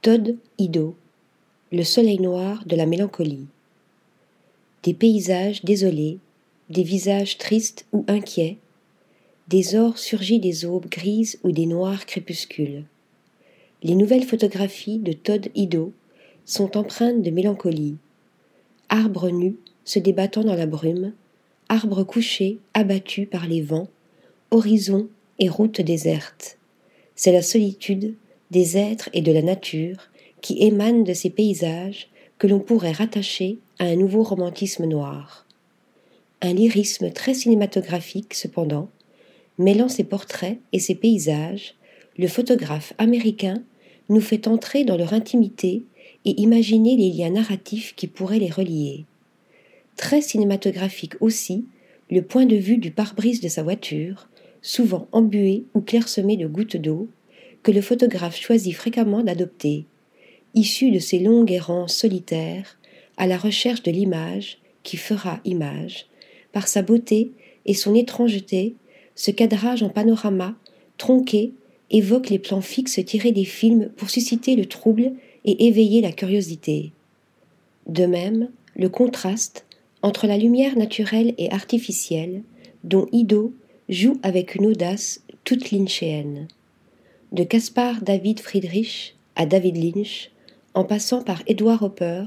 Todd Ido, le soleil noir de la mélancolie. Des paysages désolés, des visages tristes ou inquiets, des ors surgis des aubes grises ou des noirs crépuscules. Les nouvelles photographies de Todd Ido sont empreintes de mélancolie. Arbres nus se débattant dans la brume, arbres couchés abattus par les vents, horizons et routes désertes. C'est la solitude des êtres et de la nature qui émanent de ces paysages que l'on pourrait rattacher à un nouveau romantisme noir. Un lyrisme très cinématographique cependant, mêlant ses portraits et ses paysages, le photographe américain nous fait entrer dans leur intimité et imaginer les liens narratifs qui pourraient les relier. Très cinématographique aussi, le point de vue du pare-brise de sa voiture, souvent embué ou clairsemé de gouttes d'eau, que le photographe choisit fréquemment d'adopter, issu de ses longues errances solitaires à la recherche de l'image qui fera image, par sa beauté et son étrangeté, ce cadrage en panorama, tronqué, évoque les plans fixes tirés des films pour susciter le trouble et éveiller la curiosité. De même, le contraste entre la lumière naturelle et artificielle, dont Ido joue avec une audace toute lynchéenne. De Caspar David Friedrich à David Lynch, en passant par Edward Hopper,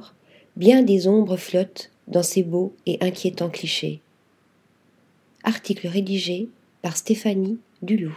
bien des ombres flottent dans ces beaux et inquiétants clichés. Article rédigé par Stéphanie Dulou.